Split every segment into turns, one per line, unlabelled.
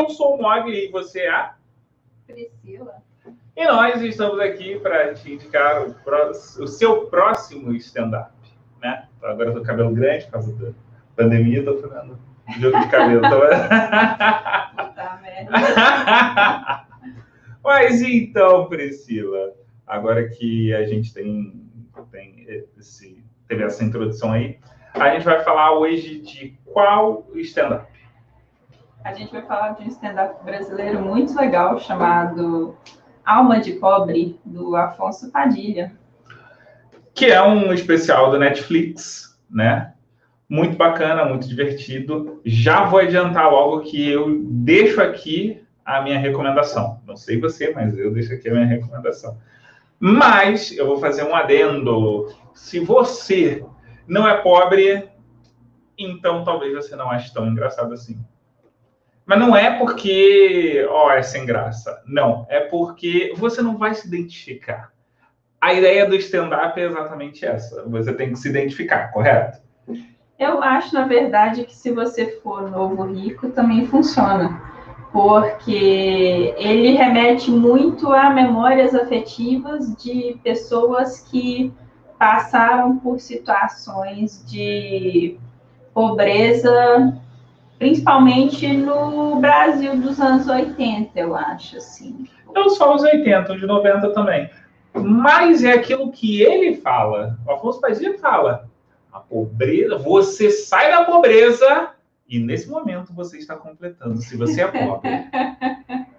Eu sou o Mogli e você é a
Priscila.
E nós estamos aqui para te indicar o, pró- o seu próximo stand-up, né? Agora eu tô com cabelo grande por causa da pandemia, tô fazendo jogo de cabelo. Tô...
Merda.
Mas então, Priscila, agora que a gente tem, tem esse, teve essa introdução aí, a gente vai falar hoje de qual stand-up?
A gente vai falar de um stand-up brasileiro muito legal chamado Alma de Pobre, do Afonso Padilha.
que é um especial do Netflix, né? Muito bacana, muito divertido. Já vou adiantar logo que eu deixo aqui a minha recomendação. Não sei você, mas eu deixo aqui a minha recomendação. Mas eu vou fazer um adendo. Se você não é pobre, então talvez você não ache tão engraçado assim. Mas não é porque, ó, é sem graça. Não, é porque você não vai se identificar. A ideia do stand-up é exatamente essa. Você tem que se identificar, correto?
Eu acho, na verdade, que se você for novo rico, também funciona. Porque ele remete muito a memórias afetivas de pessoas que passaram por situações de pobreza, principalmente no Brasil dos anos 80, eu acho, assim.
Não só os 80, os 90 também. Mas é aquilo que ele fala. O Afonso Padilha fala. A pobreza, você sai da pobreza e nesse momento você está completando, se você é pobre.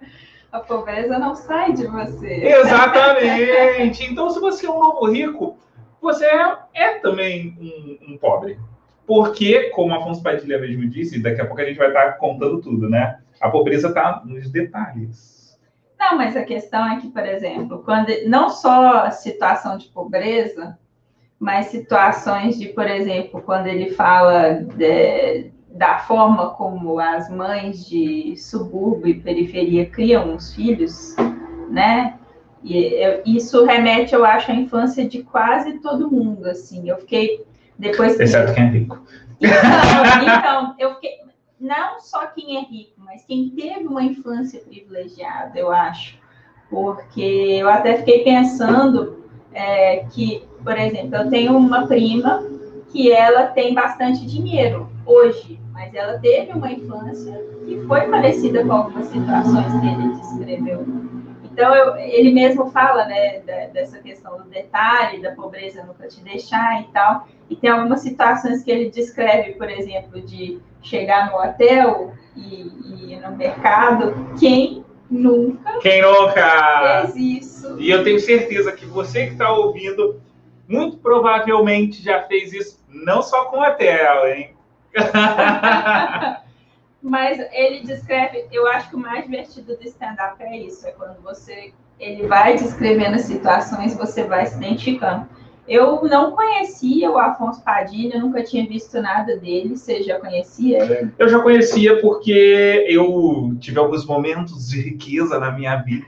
A pobreza não sai de você.
Exatamente. Então, se você é um novo rico, você é, é também um, um pobre. Porque, como Afonso Padilha mesmo disse, daqui a pouco a gente vai estar contando tudo, né? A pobreza está nos detalhes.
Não, mas a questão é que, por exemplo, quando não só a situação de pobreza, mas situações de, por exemplo, quando ele fala de- da forma como as mães de subúrbio e periferia criam os filhos, né? E eu- isso remete, eu acho, à infância de quase todo mundo, assim. Eu fiquei depois que
Exceto quem é rico.
então, então, eu fiquei. Não só quem é rico, mas quem teve uma infância privilegiada, eu acho. Porque eu até fiquei pensando é, que, por exemplo, eu tenho uma prima que ela tem bastante dinheiro hoje, mas ela teve uma infância que foi parecida com algumas situações que ele descreveu. Então, eu- ele mesmo fala né, da- dessa questão do detalhe, da pobreza nunca te deixar e tal. E tem algumas situações que ele descreve, por exemplo, de chegar no hotel e, e ir no mercado. Quem nunca
Quem nunca?
fez isso?
E eu tenho certeza que você que está ouvindo, muito provavelmente já fez isso, não só com a tela, hein?
Mas ele descreve, eu acho que o mais divertido do stand-up é isso, é quando você ele vai descrevendo as situações, você vai se identificando. Eu não conhecia o Afonso Padilha, nunca tinha visto nada dele. Você já conhecia ele?
Eu já conhecia porque eu tive alguns momentos de riqueza na minha vida.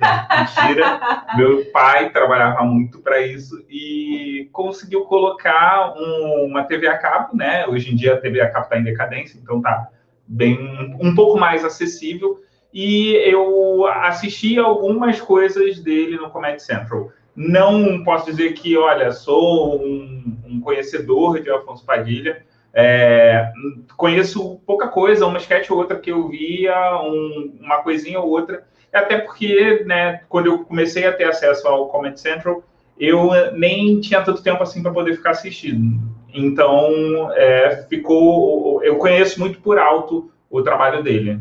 Mentira. Meu pai trabalhava muito para isso e conseguiu colocar um- uma TV a cabo, né? Hoje em dia a TV a cabo está em decadência, então tá bem um pouco mais acessível. E eu assisti algumas coisas dele no Comedy Central. Não posso dizer que, olha, sou um, um conhecedor de Afonso Padilha. É, conheço pouca coisa, uma sketch ou outra que eu via, um- uma coisinha ou outra. Até porque, né, quando eu comecei a ter acesso ao Comedy Central, eu nem tinha tanto tempo assim para poder ficar assistindo. Então, é, ficou. Eu conheço muito por alto o trabalho dele.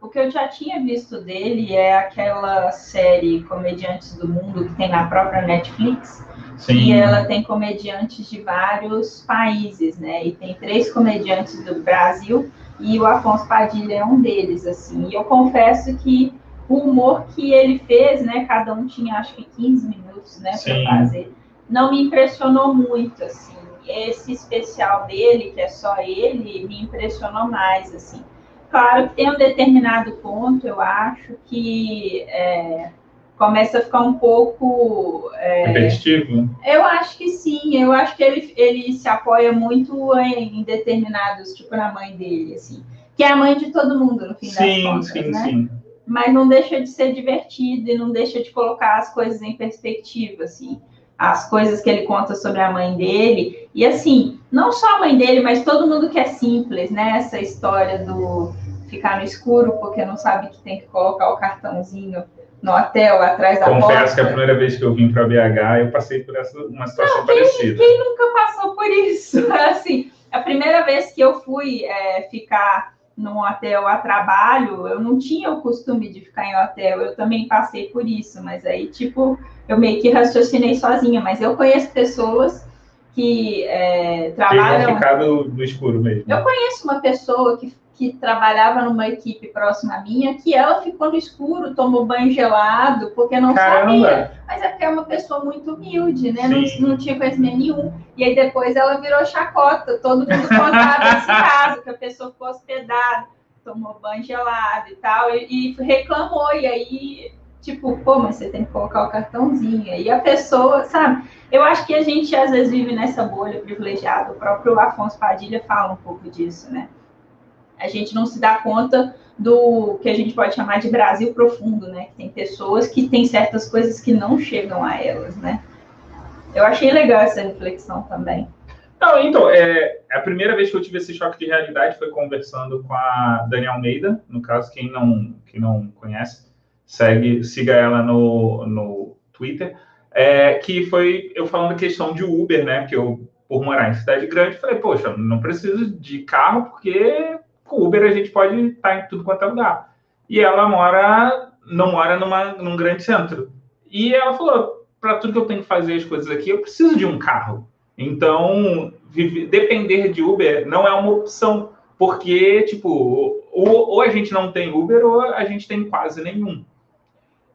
O que eu já tinha visto dele é aquela série Comediantes do Mundo que tem na própria Netflix. E ela tem comediantes de vários países, né? E tem três comediantes do Brasil e o Afonso Padilha é um deles, assim. E eu confesso que o humor que ele fez, né? Cada um tinha acho que 15 minutos, né,
Sim.
para fazer. Não me impressionou muito, assim. Esse especial dele, que é só ele, me impressionou mais, assim. Claro que tem um determinado ponto, eu acho, que é, começa a ficar um pouco.
É... Repetitivo?
Eu acho que sim, eu acho que ele, ele se apoia muito em, em determinados, tipo na mãe dele, assim. Que é a mãe de todo mundo, no fim sim, das contas. Sim, né? sim, Mas não deixa de ser divertido e não deixa de colocar as coisas em perspectiva, assim. As coisas que ele conta sobre a mãe dele. E assim, não só a mãe dele, mas todo mundo que é simples, né? Essa história do ficar no escuro porque não sabe que tem que colocar o cartãozinho no hotel, atrás da
Confesso
porta.
Confesso que a primeira vez que eu vim para BH, eu passei por essa, uma situação não, quem, parecida.
Quem nunca passou por isso? Assim, a primeira vez que eu fui é, ficar num hotel a trabalho, eu não tinha o costume de ficar em hotel, eu também passei por isso, mas aí, tipo, eu meio que raciocinei sozinha, mas eu conheço pessoas que é, trabalham...
ficado no escuro mesmo.
Eu conheço uma pessoa que que trabalhava numa equipe próxima à minha, que ela ficou no escuro, tomou banho gelado, porque não Caramba. sabia. Mas é porque é uma pessoa muito humilde, né? Não, não, tinha conhecimento nenhum. E aí depois ela virou chacota. Todo mundo contava esse caso, que a pessoa ficou hospedada, tomou banho gelado e tal, e, e reclamou. E aí, tipo, pô, mas você tem que colocar o cartãozinho. E a pessoa, sabe? Eu acho que a gente às vezes vive nessa bolha privilegiada. O próprio Afonso Padilha fala um pouco disso, né? A gente não se dá conta do que a gente pode chamar de Brasil profundo, né? Que tem pessoas que têm certas coisas que não chegam a elas, né? Eu achei legal essa reflexão também.
Não, então, é, a primeira vez que eu tive esse choque de realidade foi conversando com a Daniel Almeida, no caso, quem não, quem não conhece, segue, siga ela no, no Twitter, é, que foi eu falando a questão de Uber, né, que eu, por morar em cidade grande, falei, poxa, não preciso de carro porque com Uber a gente pode estar em tudo quanto é lugar. E ela mora, não mora numa, num grande centro. E ela falou: para tudo que eu tenho que fazer as coisas aqui, eu preciso de um carro. Então, vive, depender de Uber não é uma opção, porque, tipo, ou, ou, a gente não tem Uber ou a gente tem quase nenhum.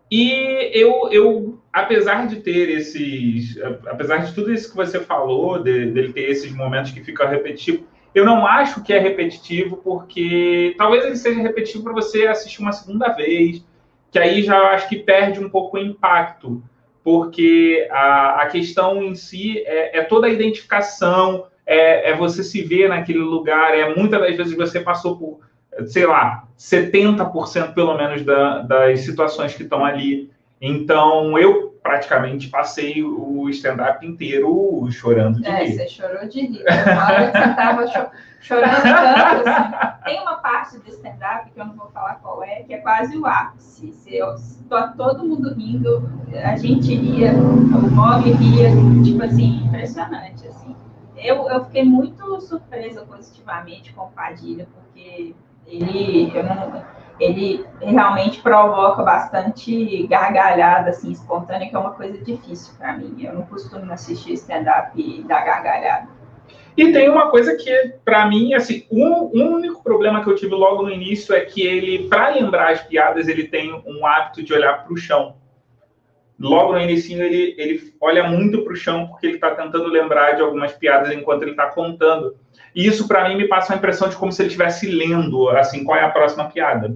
E eu, eu apesar de ter esses, apesar de tudo isso que você falou, de, dele ter esses momentos que ficam repetitivos, eu não acho que é repetitivo, porque talvez ele seja repetitivo para você assistir uma segunda vez, que aí já acho que perde um pouco o impacto, porque a, a questão em si é, é toda a identificação, é, é, você se ver naquele lugar, é muitas das vezes você passou por, sei lá, 70% pelo menos da, das situações que estão ali. Então, eu praticamente passei o stand-up inteiro chorando de
é, rir. É, você chorou de rir. Olha você estava cho chorando tanto. Assim. Tem uma parte do stand-up, que eu não vou falar qual é, que é quase o ápice. Se eu, tá todo mundo rindo, a gente ria, o Bob ria, tipo assim, impressionante, assim. Eu, eu fiquei muito surpresa positivamente com o Padilha, porque ele, eu não ele realmente provoca bastante gargalhada assim, espontânea, que é uma coisa difícil para mim. Eu não costumo assistir stand-up dar gargalhada.
E tem uma coisa que, para mim, assim, um, um, único problema que eu tive logo no início é que ele, para lembrar as piadas, ele tem um hábito de olhar para o chão. Logo no início, ele, ele olha muito para o chão porque ele está tentando lembrar de algumas piadas enquanto ele está contando. E isso, para mim, me passa uma impressão de como se ele estivesse lendo, assim, qual é a próxima piada.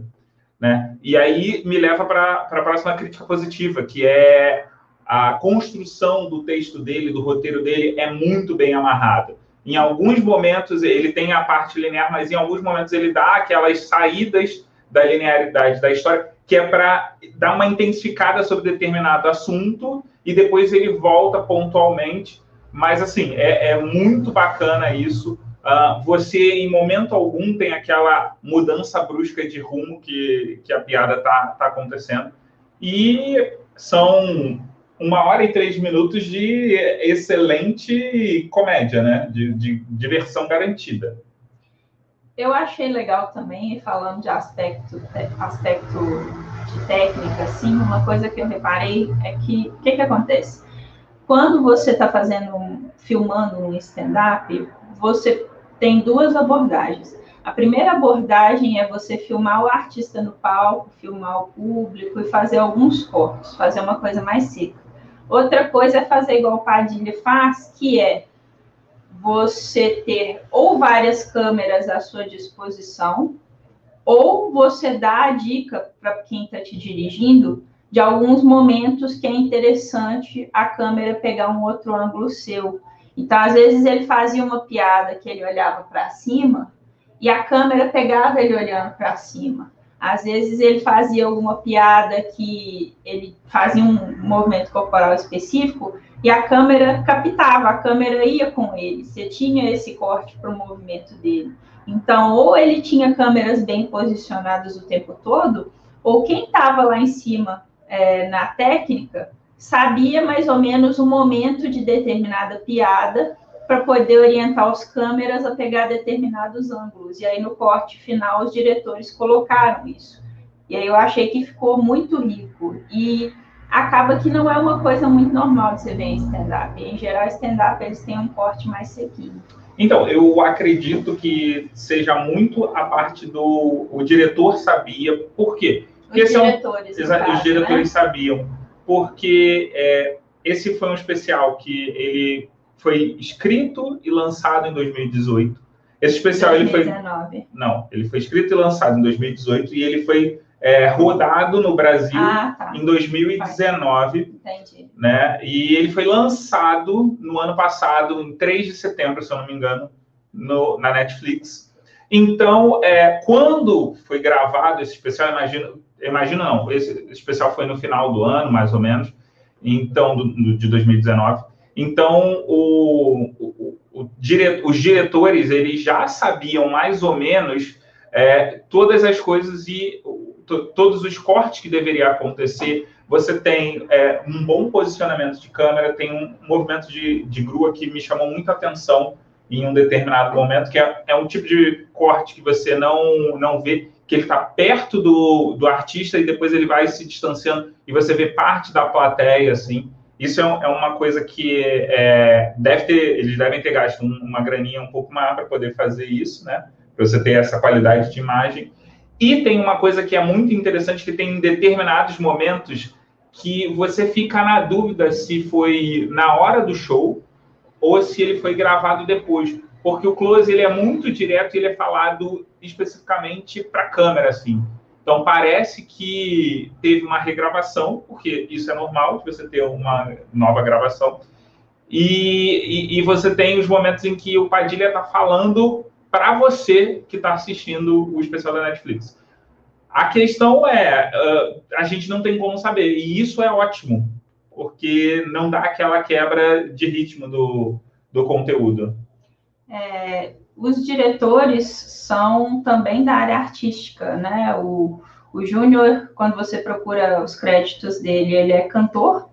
Né? E aí me leva para a próxima crítica positiva, que é a construção do texto dele, do roteiro dele, é muito bem amarrada. Em alguns momentos ele tem a parte linear, mas em alguns momentos ele dá aquelas saídas da linearidade da história, que é para dar uma intensificada sobre determinado assunto e depois ele volta pontualmente. Mas, assim, é, é muito bacana isso. Uh, você, em momento algum, tem aquela mudança brusca de rumo que, que a piada está tá acontecendo. E são uma hora e três minutos de excelente comédia, né? De, de diversão garantida.
Eu achei legal também, falando de aspecto, aspecto de técnica, assim, uma coisa que eu reparei é que o que, que acontece? Quando você está fazendo, filmando um stand-up, você tem duas abordagens. A primeira abordagem é você filmar o artista no palco, filmar o público e fazer alguns cortes, fazer uma coisa mais seca. Outra coisa é fazer igual o Padilha faz, que é você ter ou várias câmeras à sua disposição, ou você dá a dica para quem está te dirigindo de alguns momentos que é interessante a câmera pegar um outro ângulo seu. Então, às vezes ele fazia uma piada que ele olhava para cima e a câmera pegava ele olhando para cima. Às vezes ele fazia alguma piada que ele fazia um movimento corporal específico e a câmera captava, a câmera ia com ele. Você tinha esse corte para o movimento dele. Então, ou ele tinha câmeras bem posicionadas o tempo todo, ou quem estava lá em cima é, na técnica sabia mais ou menos o momento de determinada piada para poder orientar os câmeras a pegar determinados ângulos. E aí, no corte final, os diretores colocaram isso. E aí eu achei que ficou muito rico. E acaba que não é uma coisa muito normal de você ver em stand-up. Em geral, stand-up eles têm um corte mais sequinho.
Então, eu acredito que seja muito a parte do o diretor sabia. Por quê?
Porque os diretores,
são, caso, os diretores né? sabiam. Porque é, esse foi um especial que ele foi escrito e lançado em 2018. Esse especial 2019. ele foi não, ele foi escrito e lançado em 2018 e ele foi é, rodado no Brasil ah, tá. em 2019. Entendi. Né? E ele foi lançado no ano passado, em 3 de setembro, se eu não me engano, no, na Netflix. Então, é, quando foi gravado esse especial, imagino, imagino não, esse especial foi no final do ano, mais ou menos, então, do, de 2019. Então, o, o, o os diretores, eles já sabiam mais ou menos é, todas as coisas e todos os cortes que deveria acontecer. Você tem é, um bom posicionamento de câmera, tem um movimento de, de grua que me chamou muita atenção em um determinado momento, que é, é um tipo de corte que você não, não vê, que ele está perto do, do artista e depois ele vai se distanciando e você vê parte da plateia, assim. Isso é, é uma coisa que é, deve ter, eles devem ter gasto uma graninha um pouco maior para poder fazer isso, né? Para você ter essa qualidade de imagem. E tem uma coisa que é muito interessante, que tem determinados momentos que você fica na dúvida se foi na hora do show ou se ele foi gravado depois. Porque o close ele é muito direto, ele é falado especificamente para a câmera, assim. Então parece que teve uma regravação, porque isso é normal de você ter uma nova gravação. E, e, e você tem os momentos em que o Padilha está falando para você que está assistindo o especial da Netflix. A questão é, uh, a gente não tem como saber, e isso é ótimo, porque não dá aquela quebra de ritmo do, do conteúdo.
É, os diretores são também da área artística, né? O, o Júnior, quando você procura os créditos dele, ele é cantor,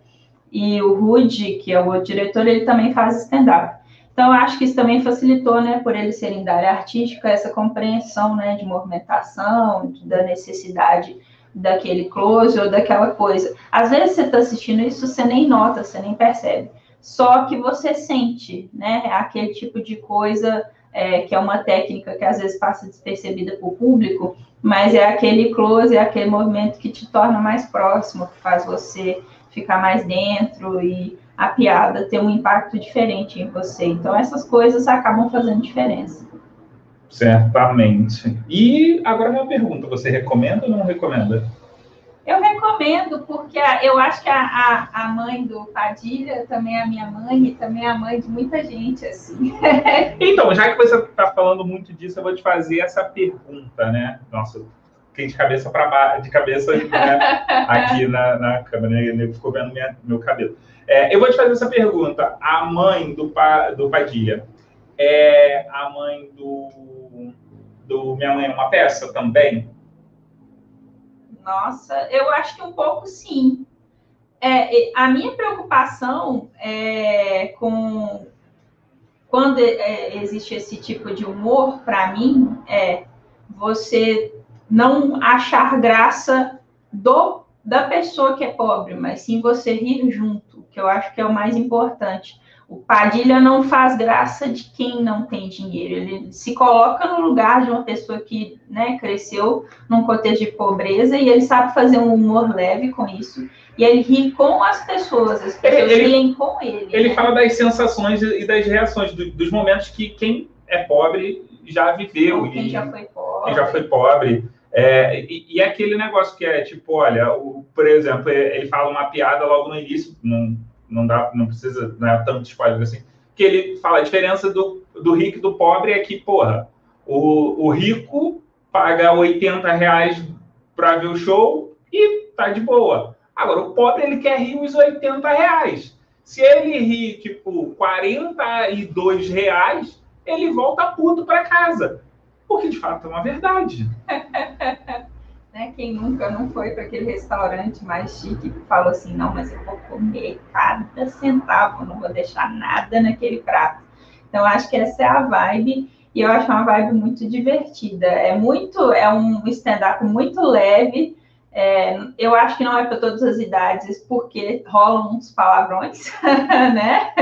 e o Rude, que é o diretor, ele também faz stand-up. Então, acho que isso também facilitou, né, por eles serem da área artística, essa compreensão, né, de movimentação, da necessidade daquele close ou daquela coisa. Às vezes você está assistindo isso, você nem nota, você nem percebe. Só que você sente, né, aquele tipo de coisa é, que é uma técnica que às vezes passa despercebida para o público, mas é aquele close, é aquele movimento que te torna mais próximo, que faz você ficar mais dentro e a piada ter um impacto diferente em você. Então, essas coisas acabam fazendo diferença.
Certamente. E agora uma pergunta: você recomenda ou não recomenda?
Eu recomendo, porque eu acho que a, a, a, mãe do Padilha também é a minha mãe e também é a mãe de muita gente, assim.
então, já que você está falando muito disso, eu vou te fazer essa pergunta, né? Nossa, fiquei de cabeça para baixo, de cabeça né? aqui na, na câmera, né? ele ficou vendo minha, meu cabelo. É, eu vou te fazer essa pergunta. A mãe do, do Padilha é a mãe do, do Minha Mãe é uma Peça também?
Nossa, eu acho que um pouco sim. É, a minha preocupação é com quando é, existe esse tipo de humor, para mim, é você não achar graça do da pessoa que é pobre, mas sim você rir junto, que eu acho que é o mais importante. O Padilha não faz graça de quem não tem dinheiro, ele se coloca no lugar de uma pessoa que né, cresceu num contexto de pobreza e ele sabe fazer um humor leve com isso. E ele ri com as pessoas, as pessoas ele, riem com ele.
Ele né? fala das sensações e das reações, do, dos momentos que quem é pobre já viveu.
Quem e, já foi pobre.
Quem já foi pobre. É, e, e, aquele negócio que é tipo, olha, o, por exemplo, ele fala uma piada logo no início, não, não dá, não precisa, não é tanto spoiler assim, que ele fala a diferença do, do rico e do pobre é que, porra, o, o rico paga 80 reais para ver o show e tá de boa. Agora, o pobre, ele quer rir os 80 reais. Se ele ri, tipo, 42 reais, ele volta puto para casa. Porque, de fato, é uma verdade.
né? Quem nunca não foi para aquele restaurante mais chique que falou assim, não, mas eu vou comer cada centavo, não vou deixar nada naquele prato. Então, acho que essa é a vibe e eu acho uma vibe muito divertida. É muito, é um stand-up muito leve. É, eu acho que não é para todas as idades, porque rolam uns palavrões, né?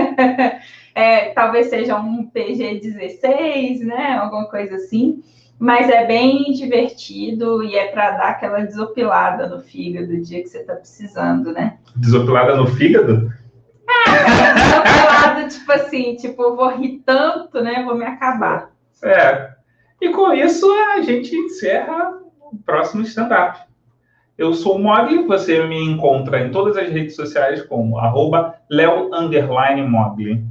É, talvez seja um PG-16, né? Alguma coisa assim. Mas é bem divertido e é para dar aquela desopilada no fígado do dia que você está precisando, né?
Desopilada no fígado?
É, desopilada, tipo assim, tipo, eu vou rir tanto, né? Vou me acabar.
É. E com isso a gente encerra o próximo stand-up. Eu sou o Mogli, você me encontra em todas as redes sociais como arroba leo_mogli.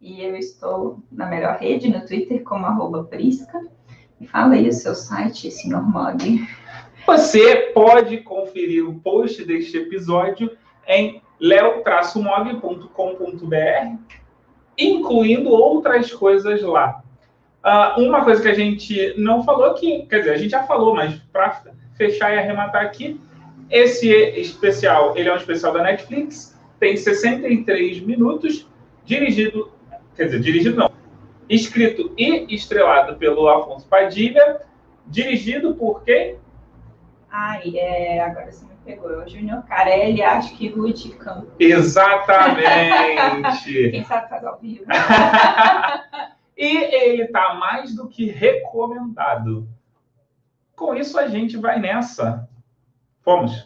E eu estou na melhor rede, no Twitter, como arroba Prisca. Fala aí o seu site, senhor Mogli.
Você pode conferir o post deste episódio em leo-mog.com.br, incluindo outras coisas lá. Uh, uma coisa que a gente não falou aqui, quer dizer, a gente já falou, mas para fechar e arrematar aqui, esse especial, ele é um especial da Netflix, tem 63 minutos, dirigido, quer dizer, dirigido não, escrito e estrelado pelo Alfonso Padilha, dirigido por quem?
Ai, é, agora você me pegou, é o Júnior Carelli, acho que Ruth Campos.
Exatamente!
quem sabe faz ao vivo.
e ele está mais do que recomendado. Com isso, a gente vai nessa. Fomos!